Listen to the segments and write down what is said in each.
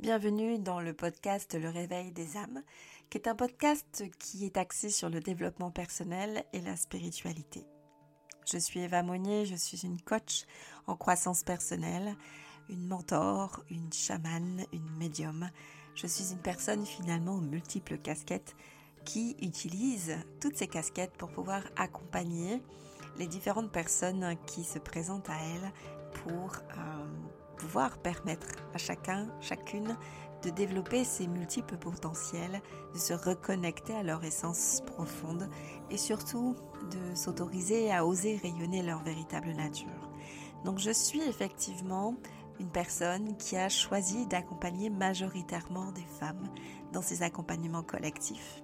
Bienvenue dans le podcast Le Réveil des âmes, qui est un podcast qui est axé sur le développement personnel et la spiritualité. Je suis Eva Monnier, je suis une coach en croissance personnelle, une mentor, une chamane, une médium. Je suis une personne finalement aux multiples casquettes qui utilise toutes ces casquettes pour pouvoir accompagner les différentes personnes qui se présentent à elle pour euh, pouvoir permettre à chacun, chacune de développer ses multiples potentiels, de se reconnecter à leur essence profonde et surtout de s'autoriser à oser rayonner leur véritable nature. Donc je suis effectivement une personne qui a choisi d'accompagner majoritairement des femmes dans ces accompagnements collectifs.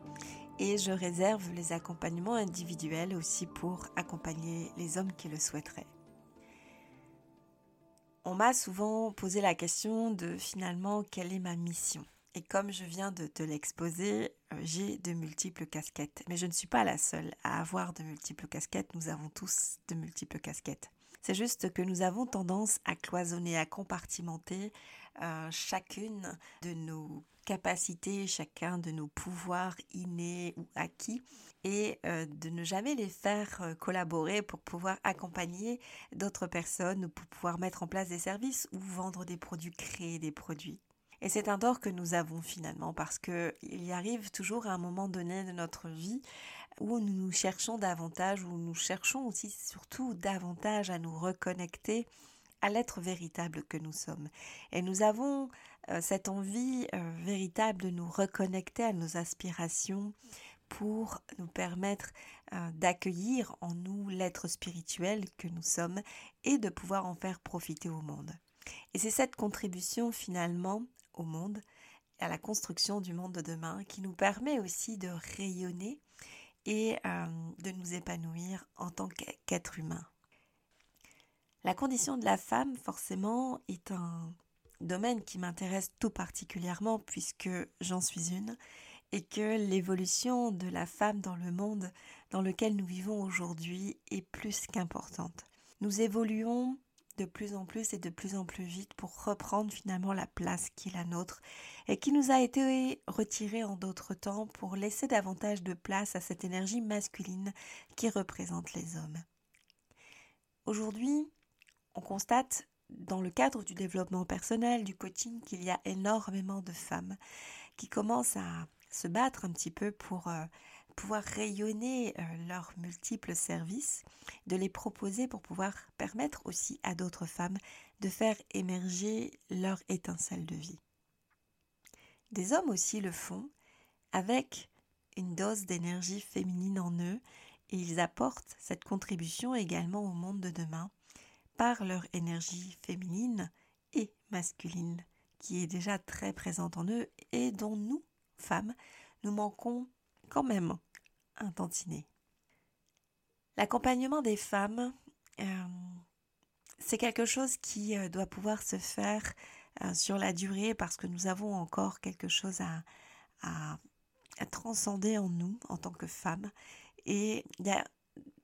Et je réserve les accompagnements individuels aussi pour accompagner les hommes qui le souhaiteraient. On m'a souvent posé la question de finalement quelle est ma mission? Et comme je viens de te l'exposer, euh, j'ai de multiples casquettes. Mais je ne suis pas la seule à avoir de multiples casquettes. Nous avons tous de multiples casquettes. C'est juste que nous avons tendance à cloisonner, à compartimenter euh, chacune de nos capacités, chacun de nos pouvoirs innés ou acquis et euh, de ne jamais les faire euh, collaborer pour pouvoir accompagner d'autres personnes ou pour pouvoir mettre en place des services ou vendre des produits, créer des produits. Et c'est un tort que nous avons finalement parce que il y arrive toujours à un moment donné de notre vie où nous nous cherchons davantage, où nous cherchons aussi surtout davantage à nous reconnecter à l'être véritable que nous sommes. Et nous avons euh, cette envie véritable de nous reconnecter à nos aspirations pour nous permettre euh, d'accueillir en nous l'être spirituel que nous sommes et de pouvoir en faire profiter au monde. Et c'est cette contribution finalement au monde, à la construction du monde de demain, qui nous permet aussi de rayonner et de nous épanouir en tant qu'être humain. La condition de la femme, forcément, est un domaine qui m'intéresse tout particulièrement puisque j'en suis une et que l'évolution de la femme dans le monde dans lequel nous vivons aujourd'hui est plus qu'importante. Nous évoluons de plus en plus et de plus en plus vite pour reprendre finalement la place qui est la nôtre et qui nous a été retirée en d'autres temps pour laisser davantage de place à cette énergie masculine qui représente les hommes. Aujourd'hui, on constate dans le cadre du développement personnel, du coaching, qu'il y a énormément de femmes qui commencent à se battre un petit peu pour euh, pouvoir rayonner euh, leurs multiples services, de les proposer pour pouvoir permettre aussi à d'autres femmes de faire émerger leur étincelle de vie. Des hommes aussi le font avec une dose d'énergie féminine en eux et ils apportent cette contribution également au monde de demain par leur énergie féminine et masculine qui est déjà très présente en eux et dont nous, femmes, nous manquons quand même un tantinet. L'accompagnement des femmes, euh, c'est quelque chose qui euh, doit pouvoir se faire euh, sur la durée parce que nous avons encore quelque chose à, à, à transcender en nous en tant que femmes. Et il y a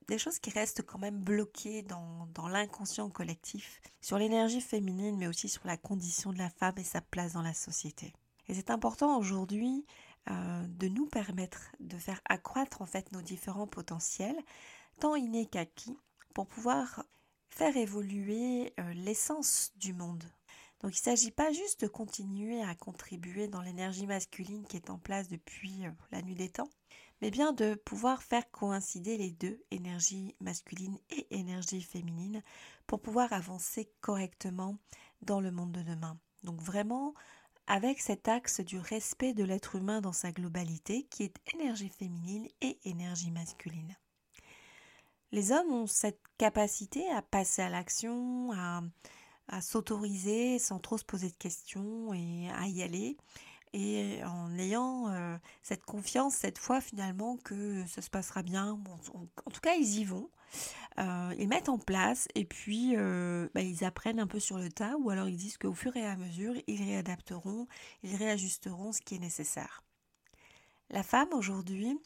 des choses qui restent quand même bloquées dans, dans l'inconscient collectif, sur l'énergie féminine, mais aussi sur la condition de la femme et sa place dans la société. Et c'est important aujourd'hui euh, de nous permettre de faire accroître en fait nos différents potentiels, tant innés qu'acquis, pour pouvoir faire évoluer euh, l'essence du monde. Donc il ne s'agit pas juste de continuer à contribuer dans l'énergie masculine qui est en place depuis euh, la nuit des temps, mais bien de pouvoir faire coïncider les deux, énergie masculine et énergie féminine, pour pouvoir avancer correctement dans le monde de demain. Donc vraiment avec cet axe du respect de l'être humain dans sa globalité qui est énergie féminine et énergie masculine. Les hommes ont cette capacité à passer à l'action, à, s'autoriser sans trop se poser de questions et à y aller et en ayant euh, cette confiance cette fois finalement que ça se passera bien. en tout cas, ils y vont. Euh, ils mettent en place et puis euh, bah, ils apprennent un peu sur le tas ou alors ils disent qu'au fur et à mesure, ils réadapteront, ils réajusteront ce qui est nécessaire. La femme aujourd'hui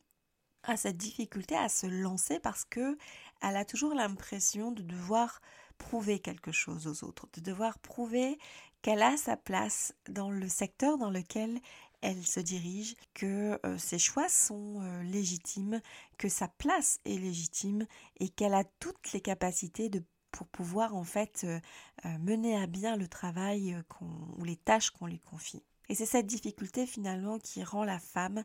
a cette difficulté à se lancer parce que elle a toujours l'impression de devoir prouver quelque chose aux autres, de devoir prouver qu'elle a sa place dans le secteur dans lequel elle se dirige, que euh, ses choix sont euh, légitimes, que sa place est légitime et qu'elle a toutes les capacités pour pouvoir en fait mener à bien le travail ou les tâches qu'on lui confie. Et c'est cette difficulté finalement qui rend la femme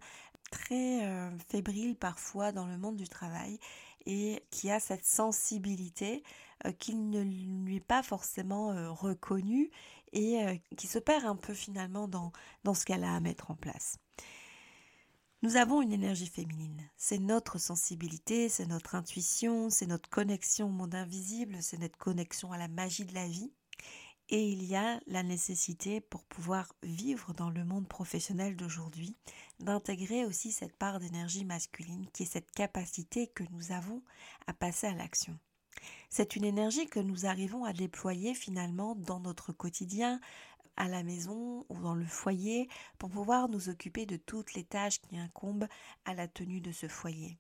très fébrile parfois dans le monde du travail et qui a cette sensibilité euh, qui ne lui est pas forcément euh, reconnue et euh, qui se perd un peu finalement dans, dans ce qu'elle a à mettre en place. Nous avons une énergie féminine. C'est notre sensibilité, c'est notre intuition, c'est notre connexion au monde invisible, c'est notre connexion à la magie de la vie. Et il y a la nécessité pour pouvoir vivre dans le monde professionnel d'aujourd'hui d'intégrer aussi cette part d'énergie masculine qui est cette capacité que nous avons à passer à l'action. C'est une énergie que nous arrivons à déployer finalement dans notre quotidien, à la maison ou dans le foyer pour pouvoir nous occuper de toutes les tâches qui incombent à la tenue de ce foyer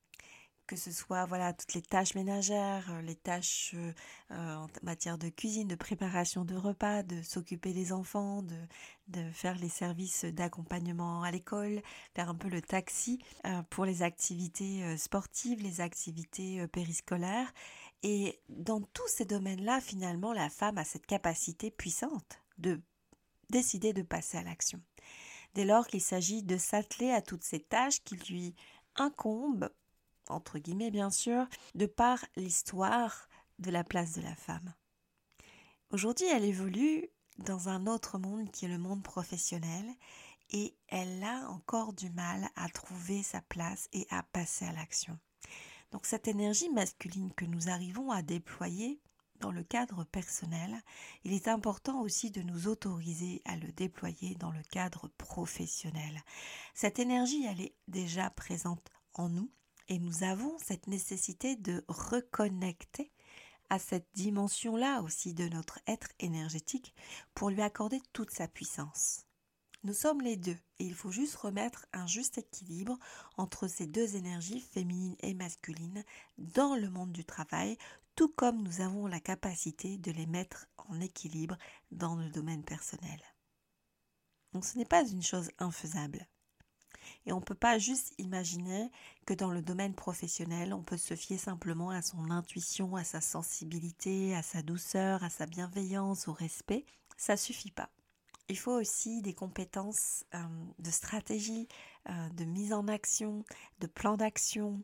que ce soit voilà toutes les tâches ménagères, euh, les tâches euh, euh, en matière de cuisine, de préparation de repas, de s'occuper des enfants, de, de faire les services d'accompagnement à l'école, faire un peu le taxi pour les activités sportives, les activités périscolaires. Et dans tous ces domaines-là, finalement, la femme a cette capacité puissante de décider de passer à l'action. Dès lors qu'il s'agit de s'atteler à toutes ces tâches qui lui incombent entre guillemets bien sûr, de par l'histoire de la place de la femme. Aujourd'hui, elle évolue dans un autre monde qui est le monde professionnel et elle a encore du mal à trouver sa place et à passer à l'action. Donc cette énergie masculine que nous arrivons à déployer dans le cadre personnel, il est important aussi de nous autoriser à le déployer dans le cadre professionnel. Cette énergie, elle est déjà présente en nous, et nous avons cette nécessité de reconnecter à cette dimension-là aussi de notre être énergétique pour lui accorder toute sa puissance. Nous sommes les deux et il faut juste remettre un juste équilibre entre ces deux énergies, féminine et masculine, dans le monde du travail, tout comme nous avons la capacité de les mettre en équilibre dans le domaine personnel. Donc ce n'est pas une chose infaisable. Et on ne peut pas juste imaginer que dans le domaine professionnel, on peut se fier simplement à son intuition, à sa sensibilité, à sa douceur, à sa bienveillance, au respect. Ça suffit pas. Il faut aussi des compétences euh, de stratégie, euh, de mise en action, de plan d'action,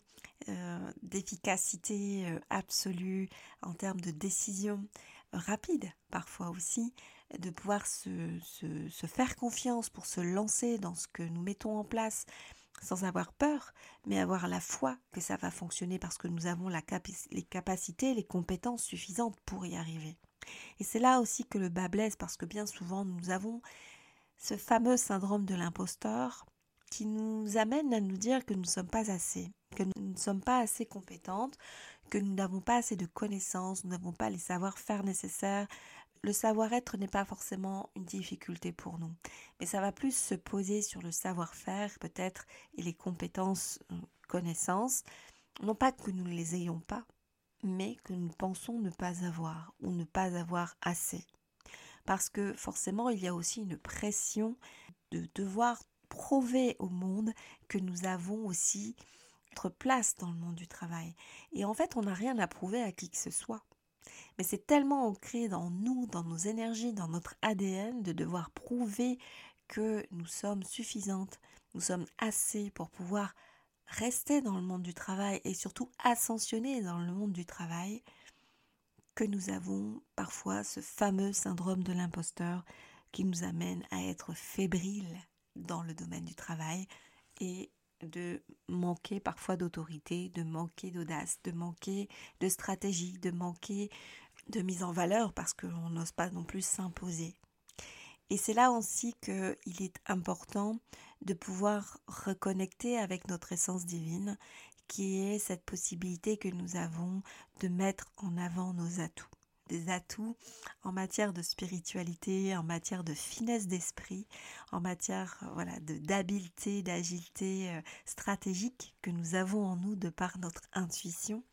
euh, d'efficacité absolue en termes de décision rapide parfois aussi, de pouvoir se, se, faire confiance pour se lancer dans ce que nous mettons en place sans avoir peur, mais avoir la foi que ça va fonctionner parce que nous avons la les capacités, les compétences suffisantes pour y arriver. Et c'est là aussi que le bas blesse parce que bien souvent nous avons ce fameux syndrome de l'imposteur qui nous amène à nous dire que nous ne sommes pas assez, que nous ne sommes pas assez compétentes, que nous n'avons pas assez de connaissances, nous n'avons pas les savoir-faire nécessaires. Le savoir-être n'est pas forcément une difficulté pour nous, mais ça va plus se poser sur le savoir-faire peut-être et les compétences, euh, connaissances, non pas que nous ne les ayons pas, mais que nous pensons ne pas avoir ou ne pas avoir assez. Parce que forcément, il y a aussi une pression de devoir prouver au monde que nous avons aussi notre place dans le monde du travail. Et en fait, on n'a rien à prouver à qui que ce soit. Mais c'est tellement ancré dans nous, dans nos énergies, dans notre ADN de devoir prouver que nous sommes suffisantes, nous sommes assez pour pouvoir rester dans le monde du travail et surtout ascensionner dans le monde du travail, que nous avons parfois ce fameux syndrome de l'imposteur qui nous amène à être fébriles dans le domaine du travail et de manquer parfois d'autorité, de manquer d'audace, de manquer de stratégie, de manquer de mise en valeur parce qu'on n'ose pas non plus s'imposer. Et c'est là aussi qu'il est important de pouvoir reconnecter avec notre essence divine, qui est cette possibilité que nous avons de mettre en avant nos atouts des atouts en matière de spiritualité, en matière de finesse d'esprit, en matière voilà de d'habileté, d'agilité euh, stratégique que nous avons en nous de par notre intuition.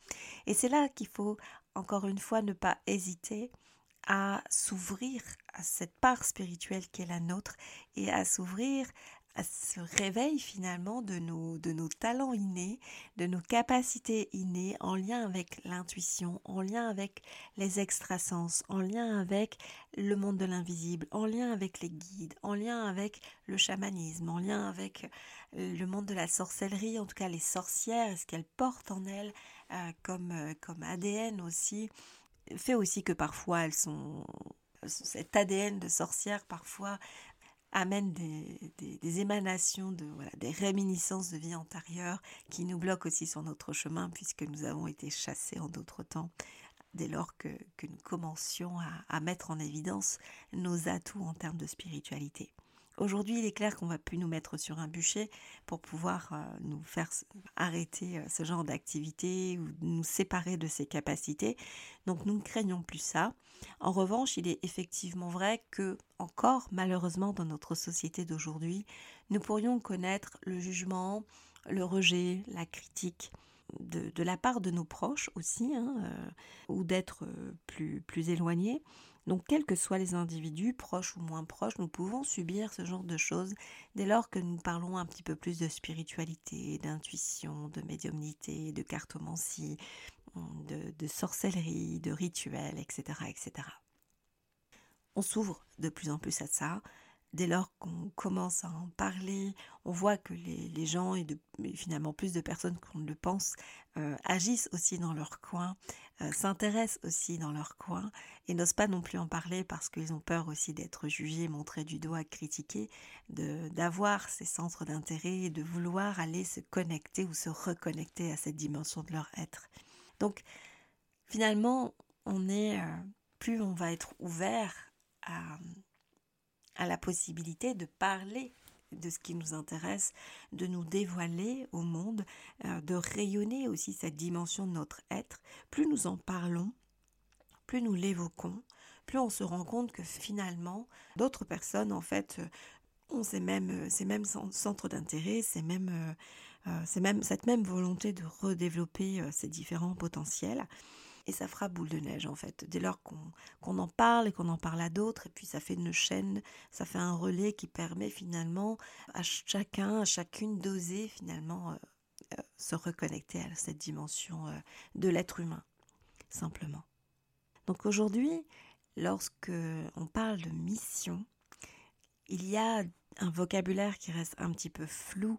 Et c'est là qu'il faut encore une fois ne pas hésiter à s'ouvrir à cette part spirituelle qui est la nôtre et à s'ouvrir à ce réveil finalement de nos, de nos talents innés, de nos capacités innées en lien avec l'intuition, en lien avec les extrasens, en lien avec le monde de l'invisible, en lien avec les guides, en lien avec le chamanisme, en lien avec le monde de la sorcellerie, en tout cas les sorcières, ce qu'elles portent en elles euh, comme, euh, comme ADN aussi, fait aussi que parfois elles sont cet ADN de sorcière parfois amène des, émanations, de, voilà, des réminiscences de vie antérieure qui nous bloquent aussi sur notre chemin puisque nous avons été chassés en d'autres temps dès lors que, nous commencions à, mettre en évidence nos atouts en termes de spiritualité. Aujourd'hui, il est clair qu'on va plus nous mettre sur un bûcher pour pouvoir euh, nous faire arrêter euh, ce genre d'activité ou nous séparer de ces capacités. Donc nous ne craignons plus ça. En revanche, il est effectivement vrai que, encore malheureusement dans notre société d'aujourd'hui, nous pourrions connaître le jugement, le rejet, la critique de, la part de nos proches aussi, hein, euh, ou d'être plus, plus éloignés. Donc, quels que soient les individus, proches ou moins proches, nous pouvons subir ce genre de choses dès lors que nous parlons un petit peu plus de spiritualité, d'intuition, de médiumnité, de cartomancie, de, de sorcellerie, de rituels, etc., etc. On s'ouvre de plus en plus à ça dès lors qu'on commence à en parler, on voit que les, gens, et, finalement plus de personnes qu'on le pense, euh, agissent aussi dans leur coin, euh, s'intéressent aussi dans leur coin, et n'osent pas non plus en parler parce qu'ils ont peur aussi d'être jugés, montrés du doigt, critiqués, d'avoir ces centres d'intérêt et de vouloir aller se connecter ou se reconnecter à cette dimension de leur être. Donc finalement, on euh, plus on va être ouvert à à la possibilité de parler de ce qui nous intéresse, de nous dévoiler au monde, euh, de rayonner aussi cette dimension de notre être, plus nous en parlons, plus nous l'évoquons, plus on se rend compte que finalement, d'autres personnes, en fait, ont ces mêmes, ces mêmes centres d'intérêt, ces mêmes, euh, même, cette même volonté de redévelopper euh, ces différents potentiels et ça fera boule de neige en fait. Dès lors qu'on en parle et qu'on en parle à d'autres, et puis ça fait une chaîne, ça fait un relais qui permet finalement à chacun, à chacune d'oser finalement euh, euh, se reconnecter à cette dimension euh, de l'être humain, simplement. Donc aujourd'hui, lorsque on parle de mission, il y a un vocabulaire qui reste un petit peu flou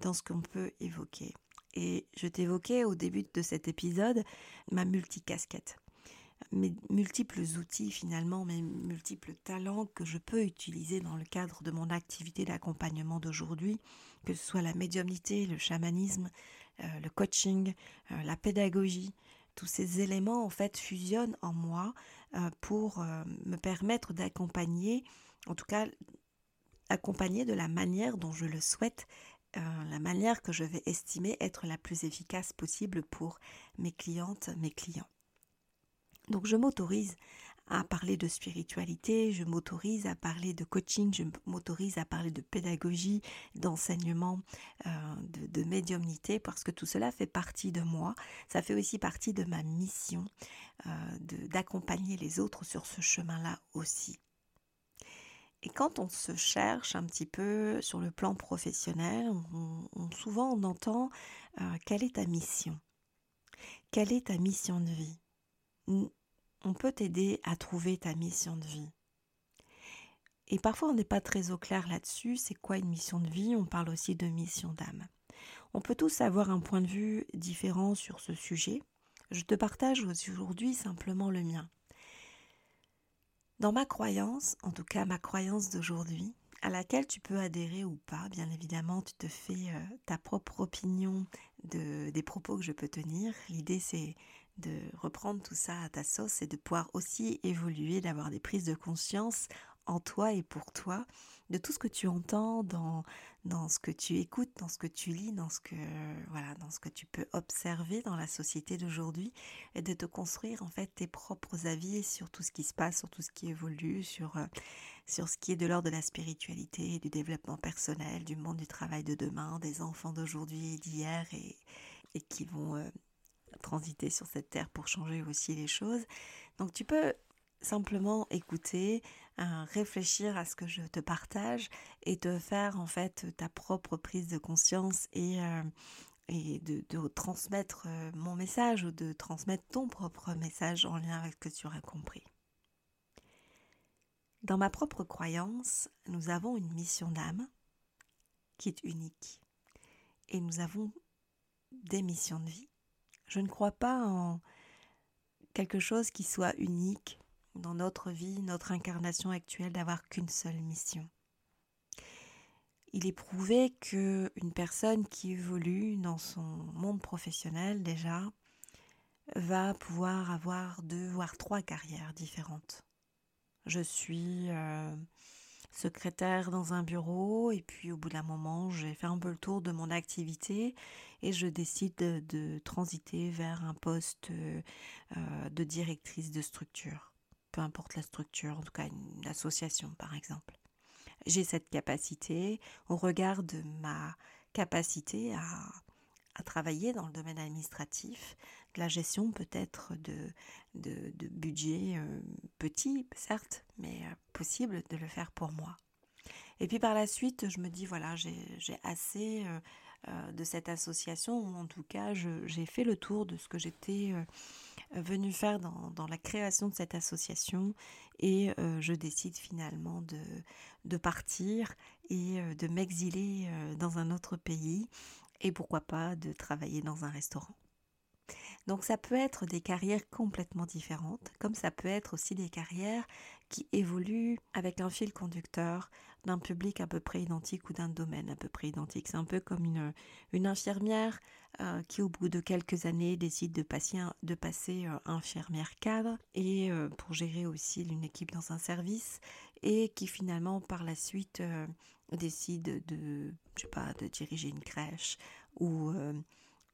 dans ce qu'on peut évoquer. Et je t'évoquais au début de cet épisode ma multicasquette, mes multiples outils finalement, mes multiples talents que je peux utiliser dans le cadre de mon activité d'accompagnement d'aujourd'hui, que ce soit la médiumnité, le chamanisme, euh, le coaching, euh, la pédagogie. Tous ces éléments en fait fusionnent en moi euh, pour me permettre d'accompagner, en tout cas accompagner de la manière dont je le souhaite euh, la manière que je vais estimer être la plus efficace possible pour mes clientes, mes clients. Donc je m'autorise à parler de spiritualité, je m'autorise à parler de coaching, je m'autorise à parler de pédagogie, d'enseignement, euh, de, médiumnité, parce que tout cela fait partie de moi, ça fait aussi partie de ma mission euh, d'accompagner les autres sur ce chemin-là aussi. Et quand on se cherche un petit peu sur le plan professionnel, on, souvent on entend euh, quelle est ta mission? Quelle est ta mission de vie? On peut t'aider à trouver ta mission de vie. Et parfois on n'est pas très au clair là-dessus, c'est quoi une mission de vie? On parle aussi de mission d'âme. On peut tous avoir un point de vue différent sur ce sujet. Je te partage aujourd'hui simplement le mien. Dans ma croyance, en tout cas ma croyance d'aujourd'hui, à laquelle tu peux adhérer ou pas, bien évidemment, tu te fais euh, ta propre opinion de, des propos que je peux tenir. L'idée, c'est de reprendre tout ça à ta sauce et de pouvoir aussi évoluer, d'avoir des prises de conscience en toi et pour toi, de tout ce que tu entends dans, dans ce que tu écoutes, dans ce que tu lis, dans ce que, voilà, dans ce que tu peux observer dans la société d'aujourd'hui et de te construire en fait tes propres avis sur tout ce qui se passe, sur tout ce qui évolue, sur, euh, sur ce qui est de l'ordre de la spiritualité, du développement personnel, du monde du travail de demain, des enfants d'aujourd'hui et d'hier et, et qui vont euh, transiter sur cette terre pour changer aussi les choses. Donc tu peux simplement écouter, réfléchir à ce que je te partage et te faire en fait ta propre prise de conscience et, et de, de, transmettre mon message ou de transmettre ton propre message en lien avec ce que tu auras compris. Dans ma propre croyance, nous avons une mission d'âme qui est unique et nous avons des missions de vie. Je ne crois pas en quelque chose qui soit unique dans notre vie, notre incarnation actuelle, d'avoir qu'une seule mission. Il est prouvé qu'une personne qui évolue dans son monde professionnel déjà va pouvoir avoir deux voire trois carrières différentes. Je suis euh, secrétaire dans un bureau et puis au bout d'un moment j'ai fait un peu le tour de mon activité et je décide de, transiter vers un poste euh, de directrice de structure peu importe la structure, en tout cas une association par exemple. J'ai cette capacité au regard de ma capacité à, travailler dans le domaine administratif, de la gestion peut-être de, de, budget euh, petit, certes, mais euh, possible de le faire pour moi. Et puis par la suite, je me dis, voilà, j'ai assez euh, de cette association, ou en tout cas, j'ai fait le tour de ce que j'étais venu faire dans, la création de cette association et euh, je décide finalement de, de partir et euh, de m'exiler euh, dans un autre pays et pourquoi pas de travailler dans un restaurant. Donc ça peut être des carrières complètement différentes, comme ça peut être aussi des carrières qui évoluent avec un fil conducteur d'un public à peu près identique ou d'un domaine à peu près identique. C'est un peu comme une, infirmière euh, qui au bout de quelques années décide de passer, euh, infirmière cadre et euh, pour gérer aussi une équipe dans un service et qui finalement par la suite décide de, je sais pas, de diriger une crèche ou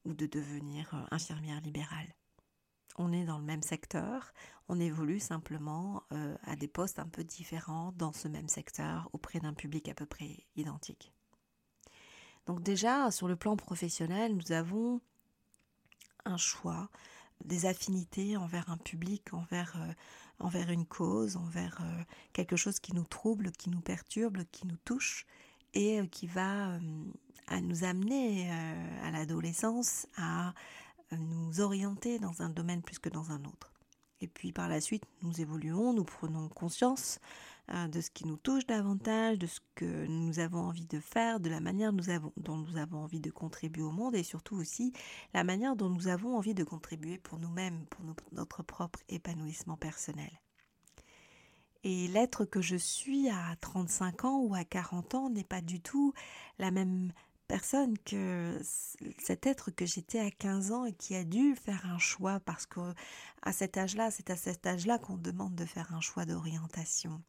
de devenir infirmière libérale. On est dans le même secteur, on évolue simplement euh, à des postes un peu différents dans ce même secteur auprès d'un public à peu près identique. Donc déjà, sur le plan professionnel, nous avons un choix, des affinités envers un public, envers, euh, envers une cause, envers quelque chose qui nous trouble, qui nous perturbe, qui nous touche et qui va à nous amener euh, à l'adolescence à euh, nous orienter dans un domaine plus que dans un autre. Et puis par la suite, nous évoluons, nous prenons conscience euh, de ce qui nous touche davantage, de ce que nous avons envie de faire, de la manière dont nous avons envie de contribuer au monde et surtout aussi la manière dont nous avons envie de contribuer pour nous-mêmes, pour notre propre épanouissement personnel. Et l'être que je suis à 35 ans ou à 40 ans n'est pas du tout la même personne que cet être que j'étais à 15 ans et qui a dû faire un choix parce que à cet âge-là, c'est à cet âge-là qu'on demande de faire un choix d'orientation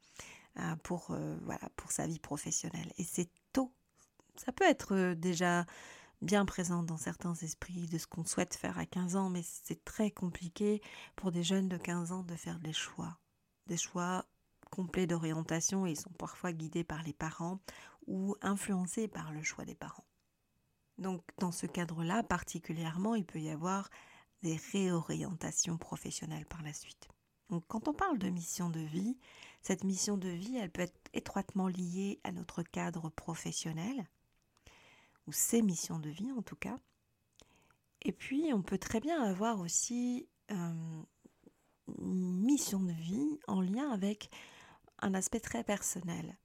euh, pour euh, voilà pour sa vie professionnelle et c'est tôt. Ça peut être euh, déjà bien présent dans certains esprits de ce qu'on souhaite faire à 15 ans, mais c'est très compliqué pour des jeunes de 15 ans de faire des choix, des choix complets d'orientation. Ils sont parfois guidés par les parents ou influencés par le choix des parents. Donc dans ce cadre-là, particulièrement, il peut y avoir des réorientations professionnelles par la suite. Donc quand on parle de mission de vie, cette mission de vie, elle peut être étroitement liée à notre cadre professionnel, ou ses missions de vie en tout cas. Et puis on peut très bien avoir aussi euh, une mission de vie en lien avec un aspect très personnel.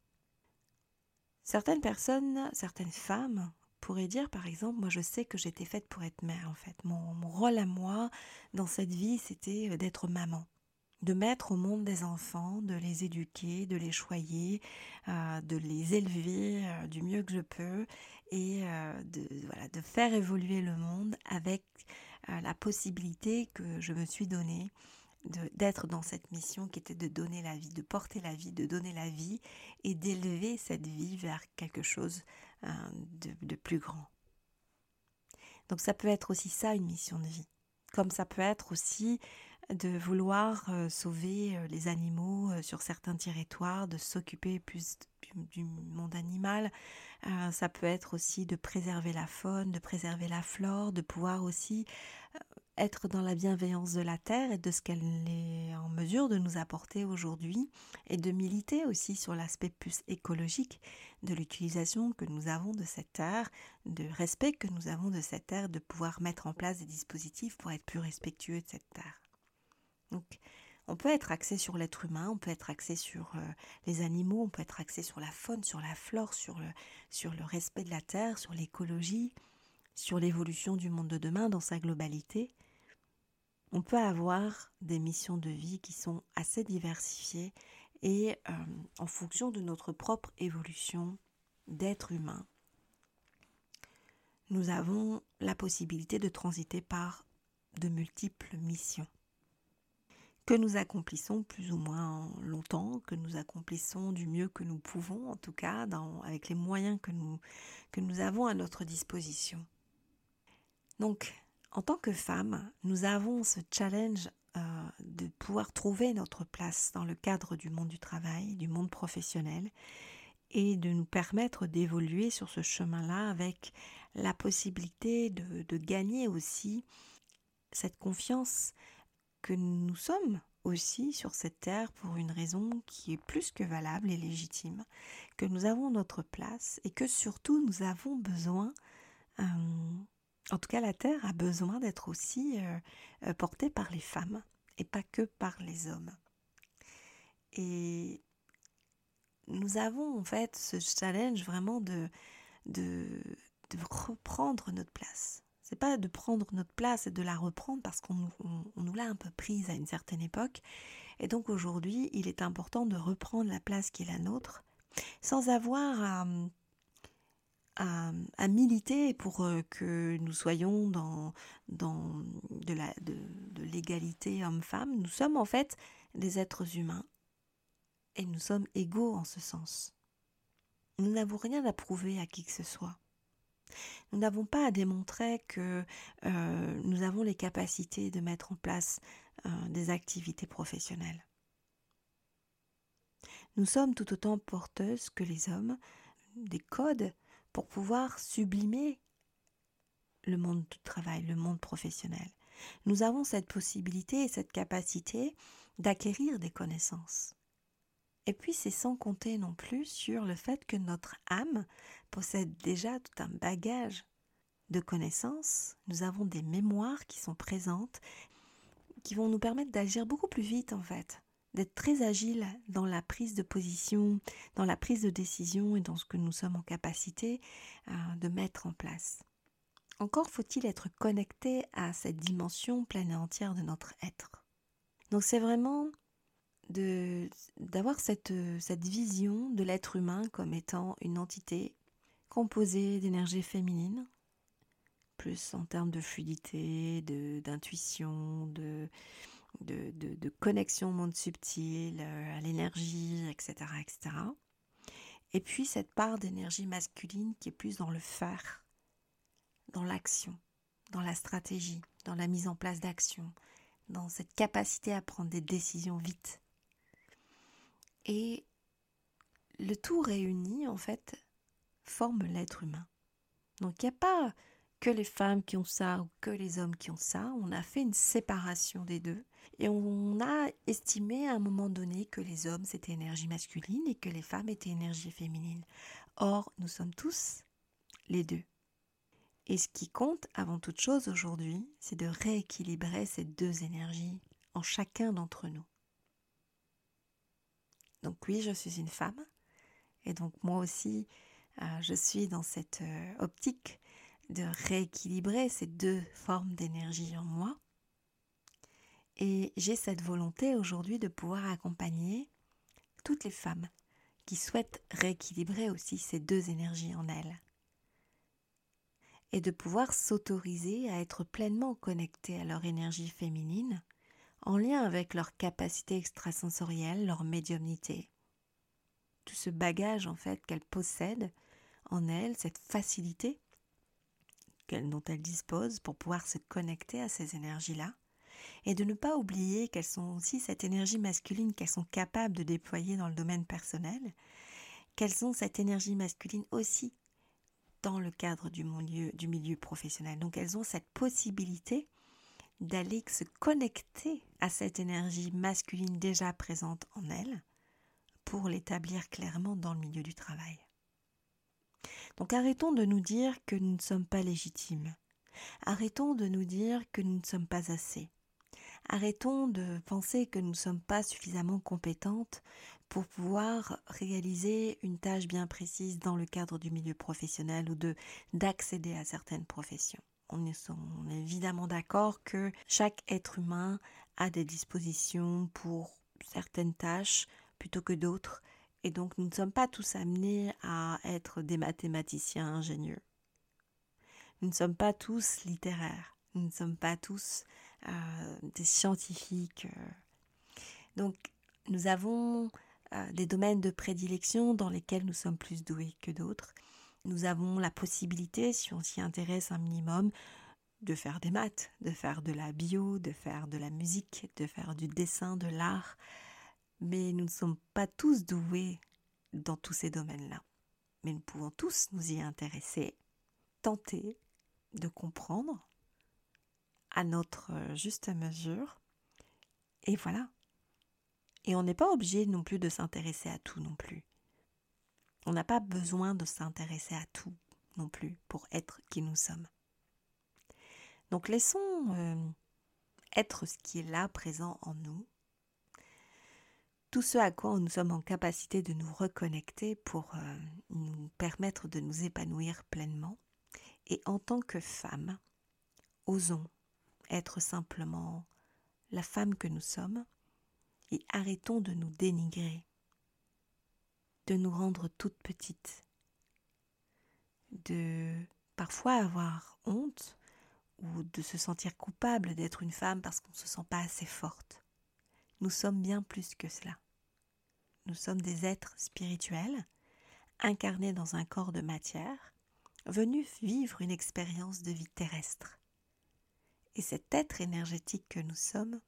Certaines personnes, certaines femmes pourrais dire, par exemple, moi je sais que j'étais faite pour être mère en fait. Mon, rôle à moi dans cette vie, c'était euh, d'être maman de mettre au monde des enfants, de les éduquer, de les choyer, euh, de les élever euh, du mieux que je peux et de, voilà, de faire évoluer le monde avec la possibilité que je me suis donnée d'être dans cette mission qui était de donner la vie, de porter la vie, de donner la vie et d'élever cette vie vers quelque chose Hein, de, plus grand. Donc ça peut être aussi ça une mission de vie, comme ça peut être aussi de vouloir euh, sauver euh, les animaux euh, sur certains territoires, de s'occuper plus du, monde animal. ça peut être aussi de préserver la faune, de préserver la flore, de pouvoir aussi être dans la bienveillance de la Terre et de ce qu'elle est en mesure de nous apporter aujourd'hui, et de militer aussi sur l'aspect plus écologique de l'utilisation que nous avons de cette Terre, de respect que nous avons de cette Terre, de pouvoir mettre en place des dispositifs pour être plus respectueux de cette Terre. Donc, on peut être axé sur l'être humain, on peut être axé sur euh, les animaux, on peut être axé sur la faune, sur la flore, sur le, sur le respect de la Terre, sur l'écologie, sur l'évolution du monde de demain dans sa globalité. On peut avoir des missions de vie qui sont assez diversifiées et euh, en fonction de notre propre évolution d'être humain, nous avons la possibilité de transiter par de multiples missions que nous accomplissons plus ou moins longtemps, que nous accomplissons du mieux que nous pouvons, en tout cas, avec les moyens que nous, que nous avons à notre disposition. Donc, en tant que femme, nous avons ce challenge euh, de pouvoir trouver notre place dans le cadre du monde du travail, du monde professionnel, et de nous permettre d'évoluer sur ce chemin-là avec la possibilité de, gagner aussi cette confiance que nous sommes aussi sur cette terre pour une raison qui est plus que valable et légitime, que nous avons notre place et que surtout nous avons besoin, euh, en tout cas la terre a besoin d'être aussi euh, euh, portée par les femmes et pas que par les hommes. Et nous avons en fait ce challenge vraiment de, de, reprendre notre place c'est pas de prendre notre place et de la reprendre parce qu'on nous l'a un peu prise à une certaine époque. Et donc aujourd'hui, il est important de reprendre la place qui est la nôtre sans avoir à, à, militer pour euh, que nous soyons dans, de l'égalité homme-femme. Nous sommes en fait des êtres humains et nous sommes égaux en ce sens. Nous n'avons rien à prouver à qui que ce soit. Nous n'avons pas à démontrer que euh, nous avons les capacités de mettre en place euh, des activités professionnelles. Nous sommes tout autant porteuses que les hommes des codes pour pouvoir sublimer le monde du travail, le monde professionnel. Nous avons cette possibilité et cette capacité d'acquérir des connaissances. Et puis c'est sans compter non plus sur le fait que notre âme possède déjà tout un bagage de connaissances, nous avons des mémoires qui sont présentes, qui vont nous permettre d'agir beaucoup plus vite en fait, d'être très agile dans la prise de position, dans la prise de décision et dans ce que nous sommes en capacité euh, de mettre en place. Encore faut-il être connecté à cette dimension pleine et entière de notre être. Donc c'est vraiment d'avoir cette, vision de l'être humain comme étant une entité composée d'énergie féminine, plus en termes de fluidité, d'intuition, de, de, de, connexion au monde subtil, euh, à l'énergie, etc., etc. Et puis cette part d'énergie masculine qui est plus dans le faire, dans l'action, dans la stratégie, dans la mise en place d'action, dans cette capacité à prendre des décisions vite, et le tout réuni, en fait, forme l'être humain. Donc il n'y a pas que les femmes qui ont ça ou que les hommes qui ont ça. On a fait une séparation des deux. Et on a estimé à un moment donné que les hommes c'était énergie masculine et que les femmes étaient énergie féminine. Or, nous sommes tous les deux. Et ce qui compte avant toute chose aujourd'hui, c'est de rééquilibrer ces deux énergies en chacun d'entre nous. Donc oui, je suis une femme. Et donc moi aussi, euh, je suis dans cette euh, optique de rééquilibrer ces deux formes d'énergie en moi. Et j'ai cette volonté aujourd'hui de pouvoir accompagner toutes les femmes qui souhaitent rééquilibrer aussi ces deux énergies en elles. Et de pouvoir s'autoriser à être pleinement connectées à leur énergie féminine en lien avec leur capacité extrasensorielle, leur médiumnité. Tout ce bagage en fait qu'elles possèdent en elles, cette facilité dont elles disposent pour pouvoir se connecter à ces énergies-là, et de ne pas oublier qu'elles sont aussi cette énergie masculine qu'elles sont capables de déployer dans le domaine personnel, qu'elles ont cette énergie masculine aussi dans le cadre du milieu, du milieu professionnel. Donc elles ont cette possibilité d'aller se connecter à cette énergie masculine déjà présente en elle pour l'établir clairement dans le milieu du travail. Donc arrêtons de nous dire que nous ne sommes pas légitimes. Arrêtons de nous dire que nous ne sommes pas assez. Arrêtons de penser que nous ne sommes pas suffisamment compétentes pour pouvoir réaliser une tâche bien précise dans le cadre du milieu professionnel ou de d'accéder à certaines professions. On est, évidemment d'accord que chaque être humain a des dispositions pour certaines tâches plutôt que d'autres, et donc nous ne sommes pas tous amenés à être des mathématiciens ingénieux. Nous ne sommes pas tous littéraires, nous ne sommes pas tous des scientifiques. Euh. Donc nous avons euh, des domaines de prédilection dans lesquels nous sommes plus doués que d'autres. Nous avons la possibilité, si on s'y intéresse un minimum, de faire des maths, de faire de la bio, de faire de la musique, de faire du dessin, de l'art. Mais nous ne sommes pas tous doués dans tous ces domaines-là. Mais nous pouvons tous nous y intéresser, tenter de comprendre à notre juste mesure. Et voilà, et on n'est pas obligé non plus de s'intéresser à tout non plus. On n'a pas besoin de s'intéresser à tout non plus pour être qui nous sommes. Donc laissons euh, être ce qui est là présent en nous, tout ce à quoi nous sommes en capacité de nous reconnecter pour euh, nous permettre de nous épanouir pleinement. Et en tant que femme, osons être simplement la femme que nous sommes et arrêtons de nous dénigrer, de nous rendre toutes petites, de parfois avoir honte ou de se sentir coupable d'être une femme parce qu'on ne se sent pas assez forte. Nous sommes bien plus que cela. Nous sommes des êtres spirituels, incarnés dans un corps de matière, venus vivre une expérience de vie terrestre. Et cet être énergétique que nous sommes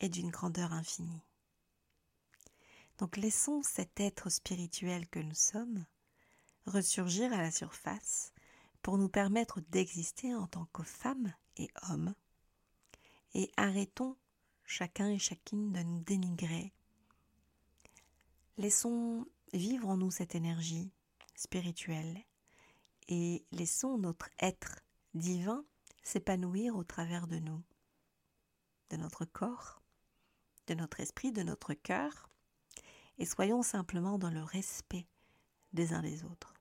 est d'une grandeur infinie. Donc laissons cet être spirituel que nous sommes ressurgir à la surface pour nous permettre d'exister en tant que femmes et hommes et arrêtons chacun et chacune de nous dénigrer. Laissons vivre en nous cette énergie spirituelle et laissons notre être divin s'épanouir au travers de nous, de notre corps, de notre esprit, de notre cœur, et soyons simplement dans le respect des uns des autres.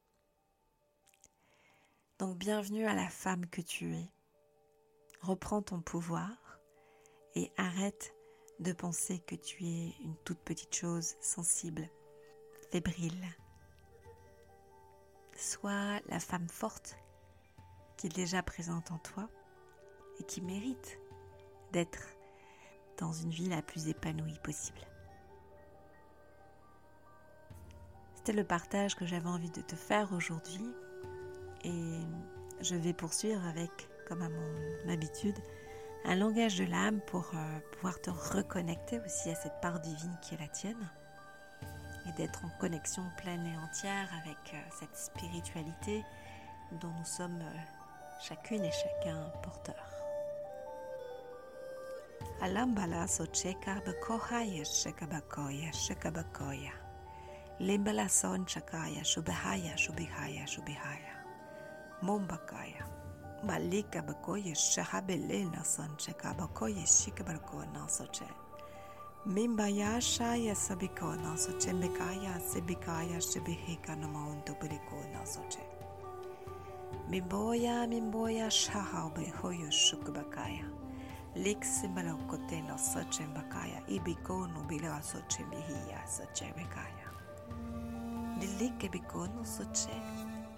Donc bienvenue à la femme que tu es. Reprends ton pouvoir et arrête de penser que tu es une toute petite chose sensible, fébrile. Sois la femme forte qui est déjà présente en toi et qui mérite d'être dans une vie la plus épanouie possible. C'était le partage que j'avais envie de te faire aujourd'hui et je vais poursuivre avec, comme à mon habitude, un langage de l'âme pour euh, pouvoir te reconnecter aussi à cette part divine qui est la tienne et d'être en connexion pleine et entière avec euh, cette spiritualité dont nous sommes euh, chacune et chacun porteurs. Alambala socheka bakohaya shekabakoya shekabakoya. Limbala son chakaya shubahaya shubihaya shubihaya. Mombakaya. Malika bakoya shahabelena son chekabakoya shikabarkona soche. Mimbaya shaya sabikona soche mbekaya sebikaya shibihika namaunto burikona soche. Mimboya, Mimboya, Shahaube, Hoyo Shukubakaya. Liksi Malokotelo, Sachembakaya, Ibikono, Bila, Sochembihia, Sachembakaya. Dilike Bikono, Soche,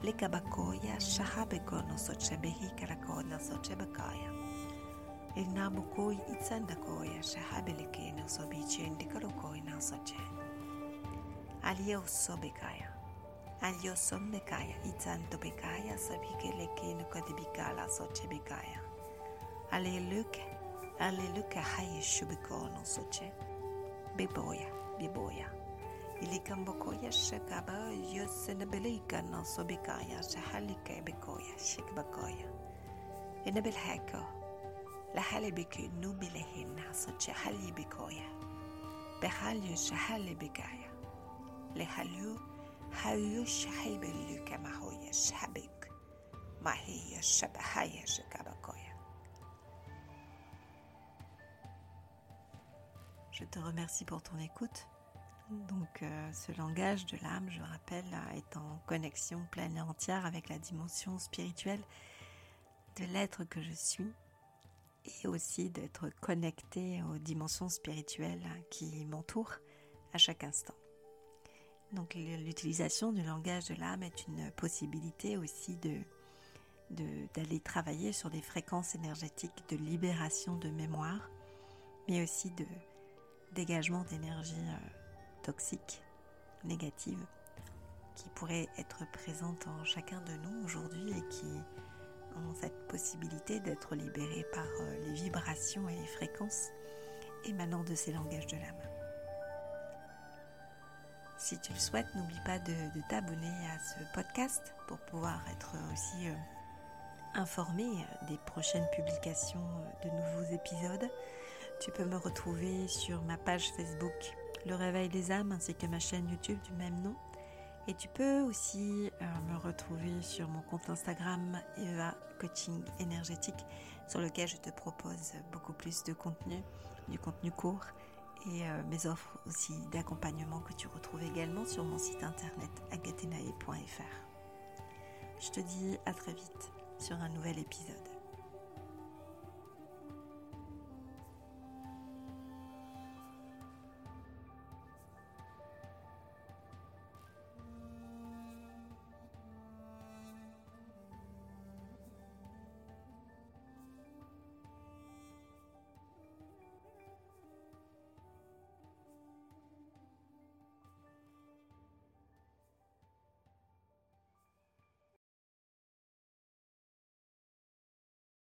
Likabakoya, Shahabekono, Sochembihikaragona, Sochebakaya. Inamukoi, Itsandakoya, Shahabelikeno, Sobichi, Indikarokoina, Soche. Aliyo Sobikaya. اليوسم بكايا إتان تو بكايا سبيكي لكي نكد بكالا سوتشي بكايا الليلوك الليلوك حي الشبكون سوتشي ببويا ببويا اللي كان بكويا شكابا يوسن بليكا نصو بكايا شحاليكا بكويا شك بكويا إن بالحكا لحالي بك نوبلهن سوتشي حالي بكويا بحالي شحالي بكايا لحاليو حيو شحيب كما هو يشحبك ما هي الشبحية شكابكويا Je te remercie pour ton écoute. Donc euh, ce langage de l'âme, je rappelle, est en connexion pleine et entière avec la dimension spirituelle de l'être que je suis et aussi d'être connecté aux dimensions spirituelles qui m'entourent à chaque instant. Donc l'utilisation du langage de l'âme est une possibilité aussi d'aller travailler sur des fréquences énergétiques de libération de mémoire, mais aussi de dégagement d'énergie euh, toxique, négative, qui pourrait être présente en chacun de nous aujourd'hui et qui ont cette possibilité d'être libérés par euh, les vibrations et les fréquences émanant de ces langages de l'âme. Si tu le souhaites, n'oublie pas de, t'abonner à ce podcast pour pouvoir être aussi euh, informé des prochaines publications de nouveaux épisodes. Tu peux me retrouver sur ma page Facebook Le Réveil des âmes ainsi que ma chaîne YouTube du même nom. Et tu peux aussi euh, me retrouver sur mon compte Instagram Eva Coaching Énergétique sur lequel je te propose beaucoup plus de contenu, du contenu court et euh, mes offres aussi d'accompagnement que tu retrouves également sur mon site internet agatenae.fr. Je te dis à très vite sur un nouvel épisode.